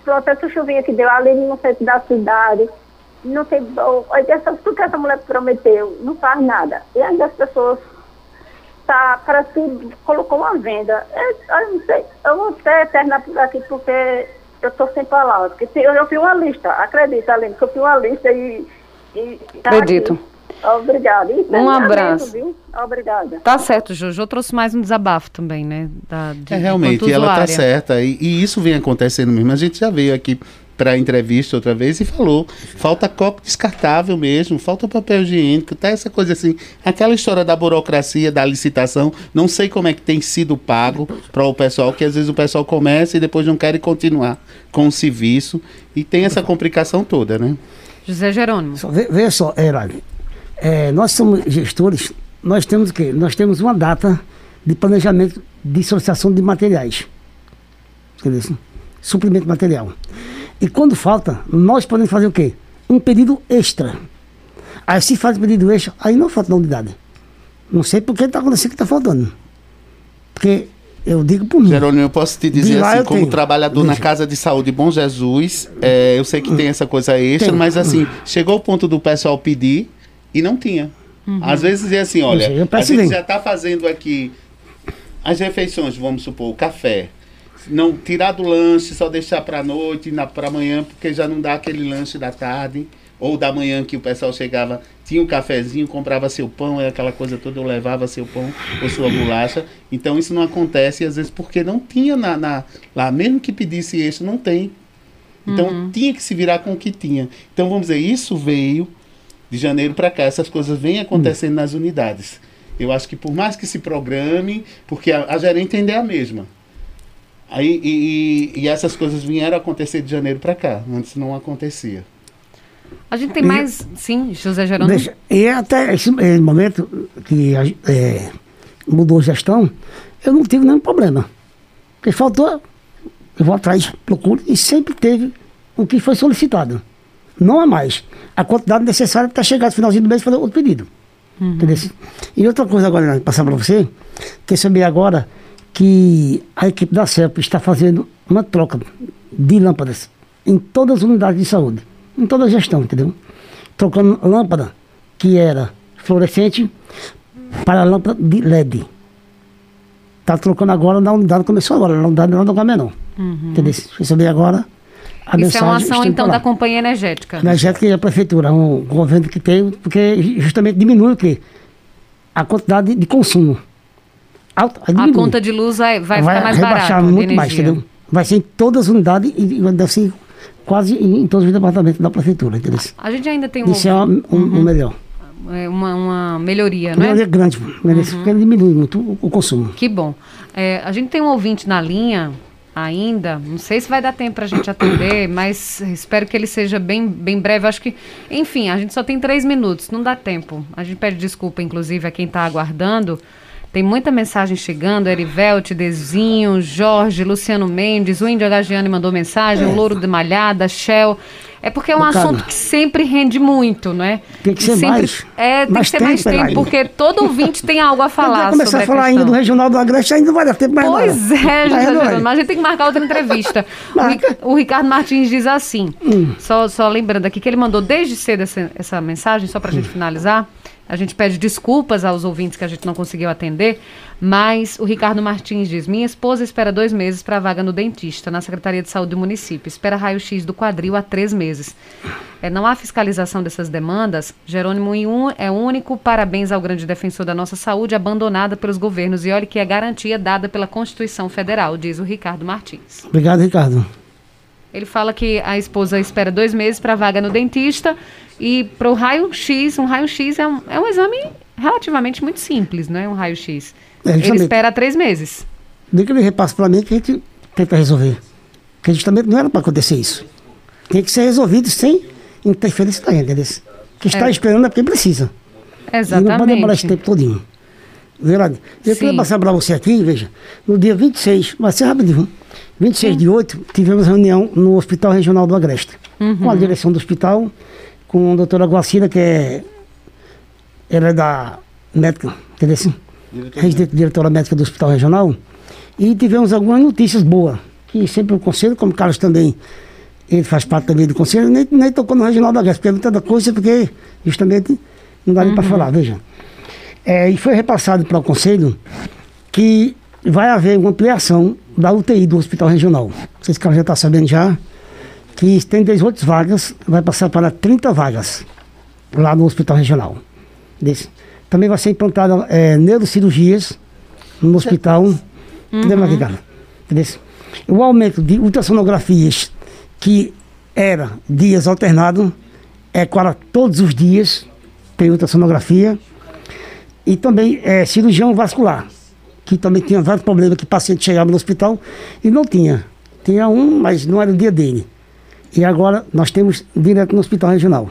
Speaker 6: Pronto, essa chuvinha que deu ali no centro da cidade, não tem. Essa, tudo que essa mulher prometeu, não faz nada. E ainda as pessoas tá, parece que colocou uma venda. É, eu não sei, eu vou até terminar por aqui porque eu estou sem palavras. Porque eu, eu fiz uma lista, acredita, Aline, que eu fiz uma lista e. e tá
Speaker 1: Acredito.
Speaker 6: aqui. Obrigada.
Speaker 1: Um abraço.
Speaker 6: viu? Obrigada.
Speaker 1: Tá certo, Jojo. Eu trouxe mais um desabafo também, né? Da, de,
Speaker 4: É, realmente, ela
Speaker 1: usuária.
Speaker 4: certa. E, e isso vem acontecendo mesmo. A gente já veio aqui para entrevista outra vez e falou: falta copo descartável mesmo, falta papel higiênico, tá essa coisa assim. Aquela história da burocracia, da licitação, não sei como é que tem sido pago para o pessoal, que às vezes o pessoal começa e depois não quer continuar com o serviço. E tem essa complicação toda, né?
Speaker 1: José Jerônimo.
Speaker 3: Só, ve- veja só, Heraldo, é, nós somos gestores, nós temos o quê? Nós temos uma data de planejamento de solicitação de materiais. Entendeu? Suprimento material. E quando falta, nós podemos fazer o quê? Um pedido extra. Aí se faz pedido extra, aí não falta na unidade. Não sei por que está acontecendo que está faltando. Porque eu digo por mim.
Speaker 4: Jerônimo, eu posso te dizer assim, como
Speaker 3: tenho.
Speaker 4: trabalhador na
Speaker 3: Veja.
Speaker 4: Casa de Saúde Bom Jesus, é, eu sei que tem essa coisa extra,
Speaker 3: Tem.
Speaker 4: mas assim, chegou o ponto do pessoal pedir e não tinha. Às vezes é assim, olha, a gente
Speaker 3: bem.
Speaker 4: já está fazendo aqui as refeições, vamos supor, o café. Não tirar do lanche, só deixar para noite, para amanhã, porque já não dá aquele lanche da tarde ou da manhã que o pessoal chegava, tinha um cafezinho, comprava seu pão, é aquela coisa toda, eu levava seu pão ou sua bolacha. Então isso não acontece, às vezes, porque não tinha na, na- lá, mesmo que pedisse isso, não tem. Então tinha que se virar com o que tinha. Então vamos dizer, isso veio de janeiro para cá, essas coisas vêm acontecendo nas unidades. Eu acho que por mais que se programe, porque a, a gerente ainda é a mesma. Aí, e, e- e essas coisas vieram acontecer de janeiro para cá, antes não acontecia.
Speaker 1: A gente tem mais. Sim, José Jerônimo.
Speaker 3: Deixa, e até esse eh, momento que eh, mudou a gestão, eu não tive nenhum problema. Porque faltou, eu vou atrás, procuro, e sempre teve o que foi solicitado. Não há mais. A quantidade necessária para chegar no finalzinho do mês e fazer outro pedido. Entendeu? E outra coisa agora, passar para você, que saber agora que a equipe da CEP está fazendo uma troca de lâmpadas em todas as unidades de saúde, em toda a gestão, entendeu? Trocando lâmpada que era fluorescente para lâmpada de LED. Está trocando agora na unidade, começou agora, na unidade não do menor. Entendeu? Você saber agora a
Speaker 1: Isso é uma ação, então,
Speaker 3: lá.
Speaker 1: da companhia energética.
Speaker 3: Energética e a prefeitura, um governo que tem, porque justamente diminui o quê? A quantidade de consumo. Alta,
Speaker 1: A
Speaker 3: diminui.
Speaker 1: conta de luz vai, vai, ficar mais barata.
Speaker 3: muito mais, entendeu? Vai ser em todas as unidades e deve ser quase em, em todos os departamentos da prefeitura, entendeu?
Speaker 1: A gente ainda tem um,
Speaker 3: Isso é uma, um, um melhor.
Speaker 1: é, uma, uma melhoria,
Speaker 3: Melhoria
Speaker 1: né?
Speaker 3: é grande, entendeu? porque diminui muito o, o consumo.
Speaker 1: Que bom. É, a gente tem um ouvinte na linha ainda. Não sei se vai dar tempo para a gente atender, mas espero que ele seja bem, bem breve. Acho que, enfim, a gente só tem três minutos, não dá tempo. A gente pede desculpa, inclusive, a quem está aguardando. Tem muita mensagem chegando, Erivelte, Dezinho, Jorge, Luciano Mendes, o Índio Agagiani mandou mensagem, o Louro de Malhada, Shell. É porque é um
Speaker 3: Bacana.
Speaker 1: assunto que sempre rende muito, não é?
Speaker 3: Tem que ser
Speaker 1: sempre-
Speaker 3: mais.
Speaker 1: É, tem
Speaker 3: Mais
Speaker 1: que ser mais
Speaker 3: tempo,
Speaker 1: porque todo ouvinte tem algo a falar
Speaker 3: Vai começar a falar
Speaker 1: a
Speaker 3: ainda do Regional do Agreste, ainda vai dar tempo mais
Speaker 1: Pois
Speaker 3: nada.
Speaker 1: é, José. Jerônimo, mas a gente tem que marcar outra entrevista. O, o Ricardo Martins diz assim,
Speaker 3: Hum.
Speaker 1: só, só lembrando aqui que ele mandou desde cedo essa, essa mensagem, só para a gente
Speaker 3: Hum.
Speaker 1: finalizar. A gente pede desculpas aos ouvintes que a gente não conseguiu atender, mas o Ricardo Martins diz: Minha esposa espera dois meses para a vaga no dentista, na Secretaria de Saúde do município. Espera raio-x do quadril há três meses. É, não há fiscalização dessas demandas. Jerônimo é único. Parabéns ao grande defensor da nossa saúde, abandonada pelos governos. E olha que é garantia dada pela Constituição Federal, diz o Ricardo Martins.
Speaker 3: Obrigado, Ricardo.
Speaker 1: Ele fala que a esposa espera dois meses para a vaga no dentista e para o raio-x, um raio-x é um, é um exame relativamente muito simples, não é? Um raio-x.
Speaker 3: É,
Speaker 1: Ele espera três meses.
Speaker 3: Nem que ele repasse para mim que a gente tenta resolver. Porque justamente não era para acontecer isso. Tem que ser resolvido sem interferência da entendeu? Que está
Speaker 1: É.
Speaker 3: esperando é porque precisa. E não pode demorar esse
Speaker 1: Exatamente.
Speaker 3: tempo todinho. Verdade? Eu
Speaker 1: Sim.
Speaker 3: queria passar para você aqui, veja, no dia 26, vai ser rapidinho, 26 de 8, tivemos reunião no Hospital Regional do Agreste,
Speaker 1: Uhum.
Speaker 3: com a direção do hospital, com a doutora Guacira, que é, ela é da médica, entendeu assim? Residente diretora médica do Hospital Regional, e tivemos algumas notícias boas, que sempre o conselho, como o Carlos também, ele faz parte também do conselho, nem, nem tocou no Regional Agreste, porque é muita coisa, porque justamente não dá nem para falar, veja. É, e foi repassado para o Conselho que vai haver uma ampliação da UTI do Hospital Regional. Vocês que já estão sabendo já, que tem 18 vagas, vai passar para 30 vagas lá no Hospital Regional. Desse. Também vai ser implantada é, neurocirurgias no hospital. Uhum. Desse. O aumento de ultrassonografias, que era dias alternados, é para todos os dias, tem ultrassonografia. E também é, cirurgião vascular, que também tinha vários problemas que o paciente chegava no hospital e não tinha. Tinha um, mas não era o dia dele. E agora nós temos direto no hospital regional.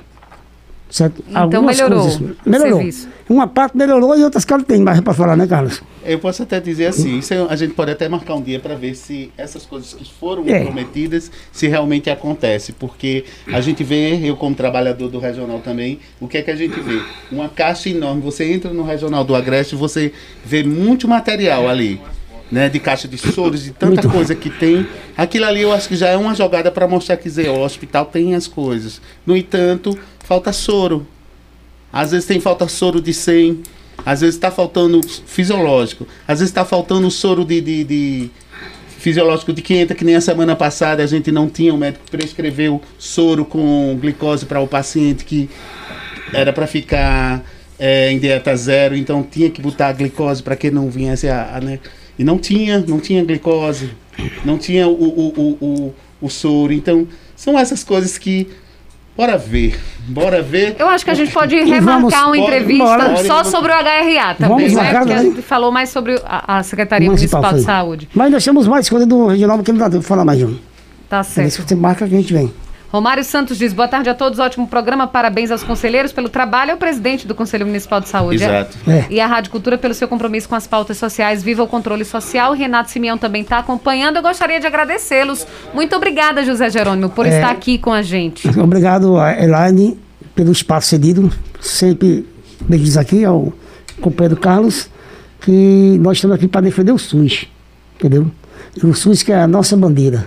Speaker 1: Certo? Então Algumas melhorou coisas, melhorou. Serviço.
Speaker 3: Uma parte melhorou e outras caras tem mais para falar, né, Carlos?
Speaker 4: Eu posso até dizer assim, isso a gente pode até marcar um dia para ver se essas coisas que foram é. prometidas, se realmente acontece, porque a gente vê, eu como trabalhador do regional também, o que é que a gente vê? Uma caixa enorme, você entra no regional do Agreste, você vê muito material ali né, de caixa de soros, de tanta Muito coisa que tem. Aquilo ali eu acho que já é uma jogada para mostrar que dizer, o hospital tem as coisas. No entanto, falta soro. Às vezes tem falta soro de 100, às vezes está faltando fisiológico, às vezes está faltando soro de, de, de, fisiológico de 500, que nem a semana passada a gente não tinha, o médico prescreveu soro com glicose para o paciente que era para ficar é, em dieta zero, então tinha que botar a glicose para que não viesse a, a né? E não tinha, não tinha glicose, não tinha o, o, o, o, o soro. Então, são essas coisas que Bora ver, bora ver.
Speaker 1: Eu acho que a gente pode remarcar uma entrevista bora, só sobre o HRA também, vamos né? Porque a gente falou mais sobre a, a Secretaria Municipal, Municipal de Saúde.
Speaker 3: Mas nós temos mais coisa do regional, porque não dá tempo falar mais um.
Speaker 1: Tá certo. É
Speaker 3: você marca que a gente vem.
Speaker 1: Romário Santos diz: boa tarde a todos, ótimo programa, parabéns aos conselheiros pelo trabalho, ao presidente do Conselho Municipal de Saúde.
Speaker 4: Exato.
Speaker 1: É. E a Rádio Cultura pelo seu compromisso com as pautas sociais. Viva o controle social. Renato Simeão também está acompanhando. Eu gostaria de agradecê-los. Muito obrigada, José Jerônimo, por é. estar aqui com a gente.
Speaker 3: Obrigado, Elaine, pelo espaço cedido. Sempre me diz aqui ao companheiro Carlos que nós estamos aqui para defender o SUS, entendeu? E o SUS que é a nossa bandeira.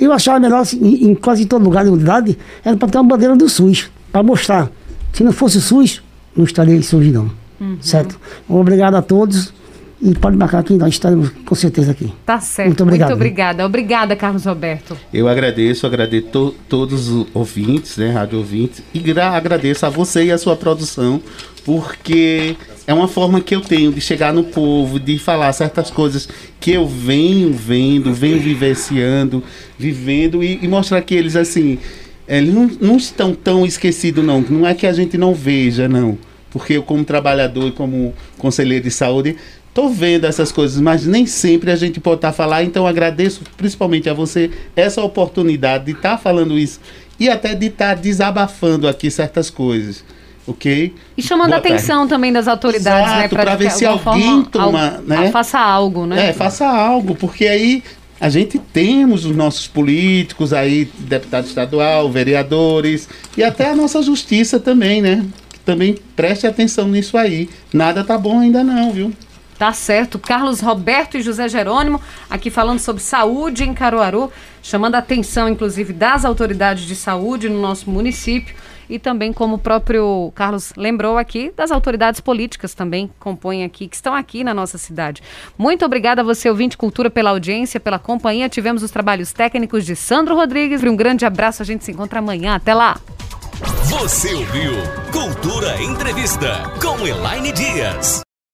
Speaker 3: Eu achava melhor, assim, em, em quase todo lugar de unidade, era para ter uma bandeira do SUS, para mostrar. Se não fosse o SUS, não estaria SUS não. Uhum. Certo? Obrigado a todos. E pode marcar aqui, nós estaremos com certeza aqui.
Speaker 1: Tá certo. Muito, obrigado, Muito obrigada. Obrigada, Carlos Roberto.
Speaker 4: Eu agradeço, agradeço to, todos os ouvintes, né, rádio ouvintes, e agradeço a você e a sua produção, porque é uma forma que eu tenho de chegar no povo, de falar certas coisas que eu venho vendo, venho vivenciando, vivendo e, e mostrar que eles, assim, eles não, não estão tão esquecidos, não. Não é que a gente não veja, não. Porque eu, como trabalhador e como conselheiro de saúde, Estou vendo essas coisas, mas nem sempre a gente pode estar tá falando. Então agradeço principalmente a você essa oportunidade de estar tá falando isso e até de estar tá desabafando aqui certas coisas. Ok?
Speaker 1: E chamando Boa a atenção tarde. também das autoridades,
Speaker 4: né, Exato, né? Para ver se alguém toma. né?
Speaker 1: Faça algo, né?
Speaker 4: É, faça algo, porque aí a gente temos os nossos políticos aí, deputado estadual, vereadores e até a nossa justiça também, né? Que também preste atenção nisso aí. Nada tá bom ainda não, viu?
Speaker 1: Tá certo. Carlos Roberto e José Jerônimo aqui falando sobre saúde em Caruaru, chamando a atenção, inclusive, das autoridades de saúde no nosso município e também, como o próprio Carlos lembrou aqui, das autoridades políticas também que compõem aqui, que estão aqui na nossa cidade. Muito obrigada a você, ouvinte Cultura, pela audiência, pela companhia. Tivemos os trabalhos técnicos de Sandro Rodrigues. Um grande abraço. A gente se encontra amanhã. Até lá.
Speaker 2: Você ouviu Cultura Entrevista com Elaine Dias.